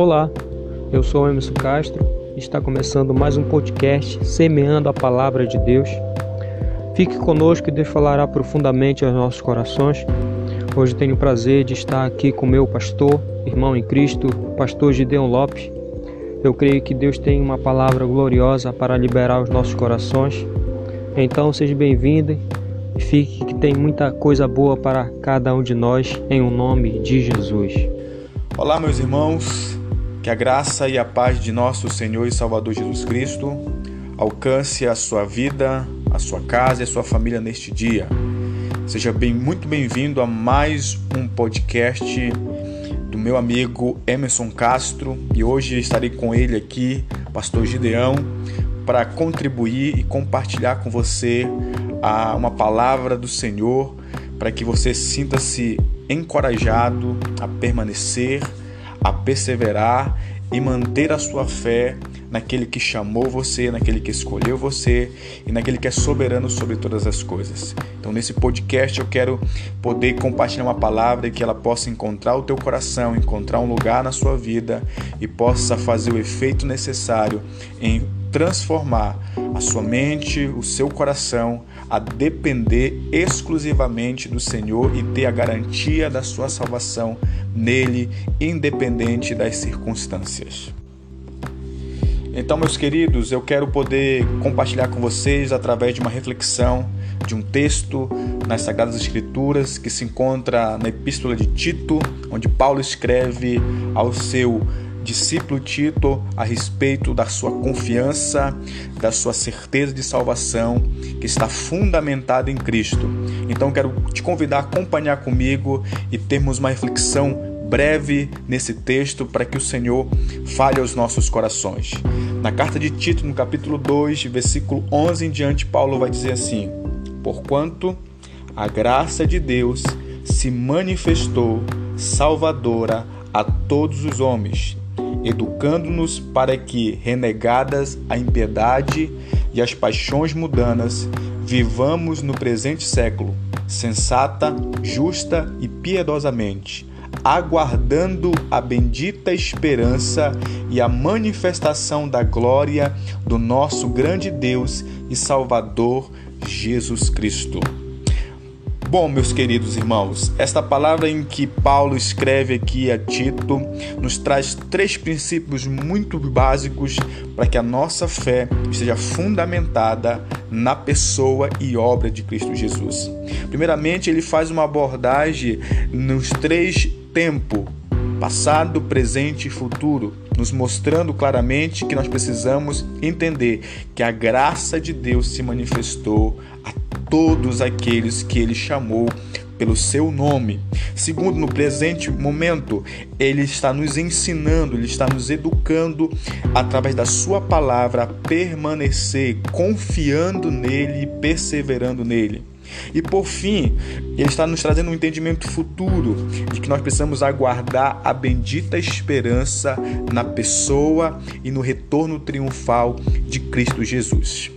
Olá, eu sou Emerson Castro e está começando mais um podcast Semeando a Palavra de Deus. Fique conosco e Deus falará profundamente aos nossos corações. Hoje tenho o prazer de estar aqui com meu pastor, irmão em Cristo, pastor Gideon Lopes. Eu creio que Deus tem uma palavra gloriosa para liberar os nossos corações. Então seja bem-vindo e fique que tem muita coisa boa para cada um de nós em o um nome de Jesus. Olá, meus irmãos. Que a graça e a paz de nosso Senhor e Salvador Jesus Cristo alcance a sua vida, a sua casa e a sua família neste dia. Seja bem, muito bem-vindo a mais um podcast do meu amigo Emerson Castro e hoje estarei com ele aqui, Pastor Gideão, para contribuir e compartilhar com você uma palavra do Senhor para que você sinta-se encorajado a permanecer a perseverar e manter a sua fé naquele que chamou você, naquele que escolheu você e naquele que é soberano sobre todas as coisas. Então, nesse podcast, eu quero poder compartilhar uma palavra e que ela possa encontrar o teu coração, encontrar um lugar na sua vida e possa fazer o efeito necessário em transformar a sua mente, o seu coração a depender exclusivamente do Senhor e ter a garantia da sua salvação nele, independente das circunstâncias. Então, meus queridos, eu quero poder compartilhar com vocês através de uma reflexão de um texto nas Sagradas Escrituras que se encontra na Epístola de Tito, onde Paulo escreve ao seu discípulo Tito a respeito da sua confiança, da sua certeza de salvação que está fundamentada em Cristo. Então quero te convidar a acompanhar comigo e termos uma reflexão breve nesse texto para que o Senhor fale aos nossos corações. Na carta de Tito, no capítulo 2, versículo 11 em diante, Paulo vai dizer assim: Porquanto a graça de Deus se manifestou salvadora a todos os homens, educando-nos para que, renegadas a impiedade e as paixões mudanas, vivamos no presente século, sensata, justa e piedosamente, aguardando a bendita esperança e a manifestação da glória do nosso grande Deus e Salvador Jesus Cristo. Bom, meus queridos irmãos, esta palavra em que Paulo escreve aqui a Tito nos traz três princípios muito básicos para que a nossa fé esteja fundamentada na pessoa e obra de Cristo Jesus. Primeiramente, ele faz uma abordagem nos três tempos passado, presente e futuro, nos mostrando claramente que nós precisamos entender que a graça de Deus se manifestou a todos aqueles que ele chamou pelo seu nome. Segundo, no presente momento, ele está nos ensinando, ele está nos educando através da sua palavra a permanecer confiando nele e perseverando nele. E por fim, ele está nos trazendo um entendimento futuro de que nós precisamos aguardar a bendita esperança na pessoa e no retorno triunfal de Cristo Jesus.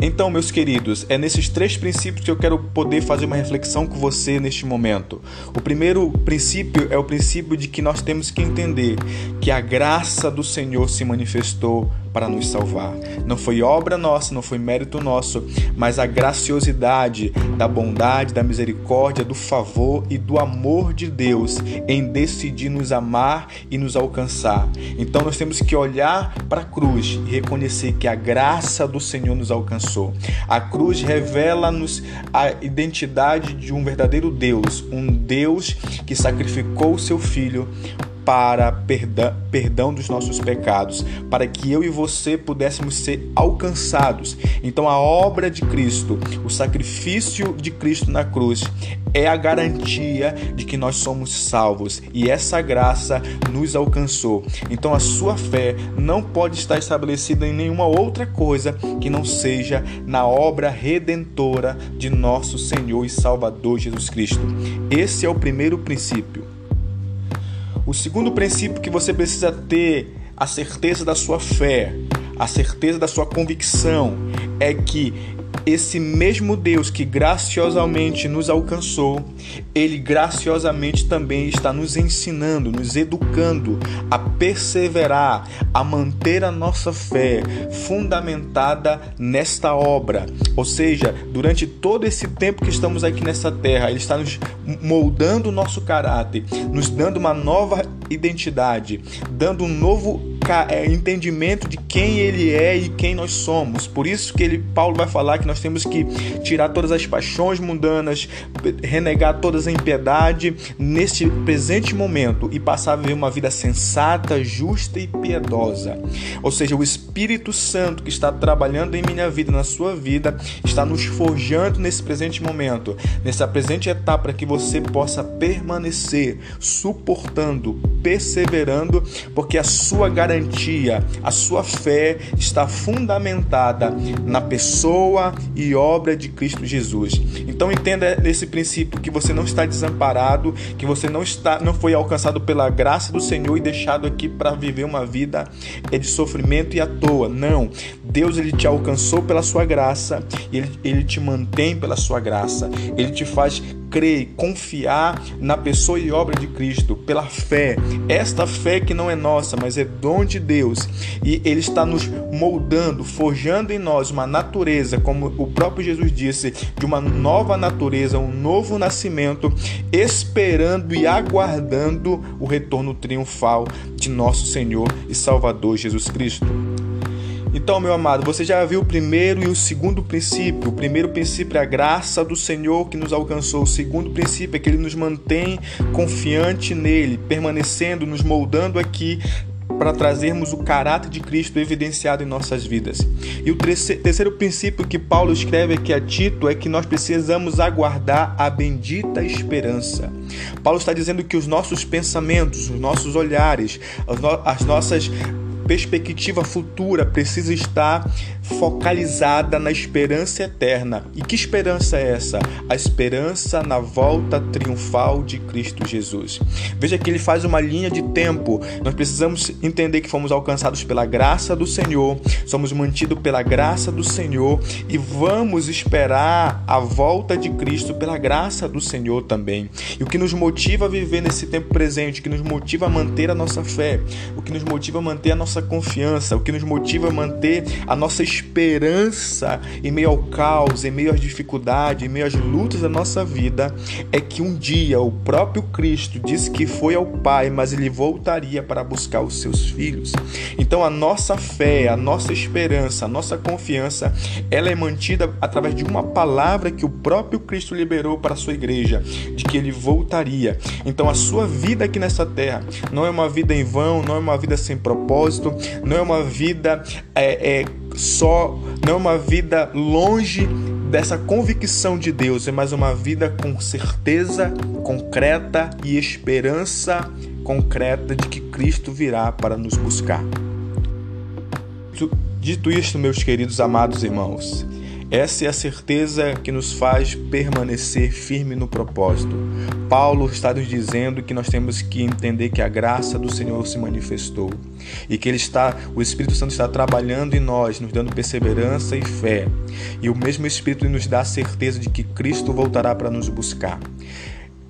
Então, meus queridos, é nesses três princípios que eu quero poder fazer uma reflexão com você neste momento. O primeiro princípio é o princípio de que nós temos que entender que a graça do Senhor se manifestou para nos salvar. Não foi obra nossa, não foi mérito nosso, mas a graciosidade da bondade, da misericórdia, do favor e do amor de Deus em decidir nos amar e nos alcançar. Então nós temos que olhar para a cruz e reconhecer que a graça do Senhor nos alcançou. A cruz revela-nos a identidade de um verdadeiro Deus, um Deus que sacrificou o seu filho para perdão, perdão dos nossos pecados, para que eu e você pudéssemos ser alcançados. Então, a obra de Cristo, o sacrifício de Cristo na cruz, é a garantia de que nós somos salvos e essa graça nos alcançou. Então, a sua fé não pode estar estabelecida em nenhuma outra coisa que não seja na obra redentora de nosso Senhor e Salvador Jesus Cristo. Esse é o primeiro princípio. O segundo princípio que você precisa ter a certeza da sua fé, a certeza da sua convicção, é que esse mesmo Deus que graciosamente nos alcançou, ele graciosamente também está nos ensinando, nos educando a perseverar, a manter a nossa fé fundamentada nesta obra. Ou seja, durante todo esse tempo que estamos aqui nessa terra, ele está nos moldando o nosso caráter, nos dando uma nova identidade, dando um novo entendimento de quem ele é e quem nós somos. Por isso que ele, Paulo vai falar que nós temos que tirar todas as paixões mundanas, renegar todas a impiedade neste presente momento e passar a viver uma vida sensata, justa e piedosa. Ou seja, o Espírito Santo que está trabalhando em minha vida, na sua vida, está nos forjando nesse presente momento, nessa presente etapa para que você possa permanecer suportando, perseverando, porque a sua garantia, a sua fé está fundamentada na pessoa e obra de Cristo Jesus. Então entenda nesse princípio que você não está desamparado, que você não está não foi alcançado pela graça do Senhor e deixado aqui para viver uma vida de sofrimento e à toa. Não. Deus ele te alcançou pela sua graça ele, ele te mantém pela sua graça. Ele te faz crer, confiar na pessoa e obra de Cristo pela fé. Esta fé que não é nossa, mas é dom de Deus. E Ele está nos moldando, forjando em nós uma natureza, como o próprio Jesus disse, de uma nova natureza, um novo nascimento, esperando e aguardando o retorno triunfal de nosso Senhor e Salvador Jesus Cristo. Então, meu amado, você já viu o primeiro e o segundo princípio. O primeiro princípio é a graça do Senhor que nos alcançou. O segundo princípio é que ele nos mantém confiante nele, permanecendo, nos moldando aqui para trazermos o caráter de Cristo evidenciado em nossas vidas. E o terceiro princípio que Paulo escreve aqui a Tito é que nós precisamos aguardar a bendita esperança. Paulo está dizendo que os nossos pensamentos, os nossos olhares, as nossas perspectiva futura precisa estar focalizada na esperança eterna. E que esperança é essa? A esperança na volta triunfal de Cristo Jesus. Veja que ele faz uma linha de tempo. Nós precisamos entender que fomos alcançados pela graça do Senhor, somos mantidos pela graça do Senhor e vamos esperar a volta de Cristo pela graça do Senhor também. E o que nos motiva a viver nesse tempo presente, o que nos motiva a manter a nossa fé, o que nos motiva a manter a nossa nossa confiança, o que nos motiva a manter a nossa esperança em meio ao caos, em meio às dificuldades, em meio às lutas da nossa vida, é que um dia o próprio Cristo disse que foi ao Pai, mas ele voltaria para buscar os seus filhos. Então a nossa fé, a nossa esperança, a nossa confiança, ela é mantida através de uma palavra que o próprio Cristo liberou para a sua igreja, de que ele voltaria. Então a sua vida aqui nessa terra não é uma vida em vão, não é uma vida sem propósito, não é uma vida é, é, só, não é uma vida longe dessa convicção de Deus, é mais uma vida com certeza concreta e esperança concreta de que Cristo virá para nos buscar. Dito isto, meus queridos amados irmãos, essa é a certeza que nos faz permanecer firme no propósito. Paulo está nos dizendo que nós temos que entender que a graça do Senhor se manifestou e que ele está, o Espírito Santo está trabalhando em nós, nos dando perseverança e fé. E o mesmo Espírito nos dá a certeza de que Cristo voltará para nos buscar.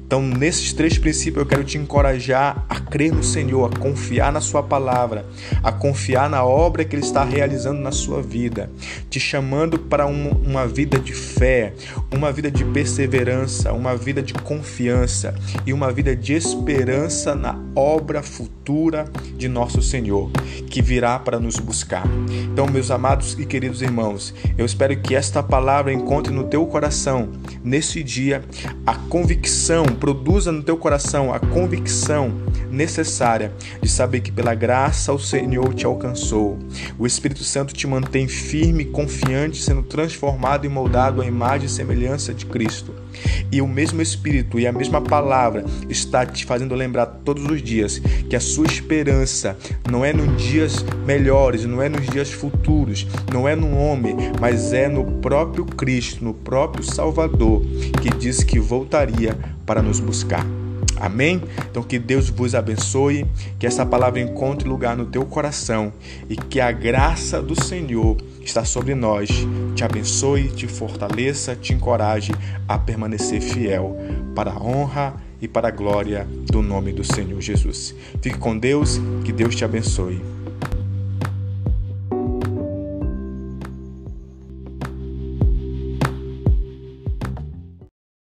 Então, nesses três princípios, eu quero te encorajar a crer no Senhor, a confiar na Sua palavra, a confiar na obra que Ele está realizando na sua vida, te chamando para um, uma vida de fé, uma vida de perseverança, uma vida de confiança e uma vida de esperança na obra futura de nosso Senhor, que virá para nos buscar. Então, meus amados e queridos irmãos, eu espero que esta palavra encontre no teu coração, nesse dia, a convicção produza no teu coração a convicção necessária de saber que pela graça o Senhor te alcançou. O Espírito Santo te mantém firme, confiante, sendo transformado e moldado à imagem e semelhança de Cristo. E o mesmo Espírito e a mesma palavra está te fazendo lembrar todos os dias que a sua esperança não é nos dias melhores, não é nos dias futuros, não é no homem, mas é no próprio Cristo, no próprio Salvador, que disse que voltaria para nos buscar. Amém? Então que Deus vos abençoe, que essa palavra encontre lugar no teu coração e que a graça do Senhor está sobre nós, te abençoe, te fortaleça, te encoraje a permanecer fiel para a honra e para a glória do nome do Senhor Jesus. Fique com Deus, que Deus te abençoe.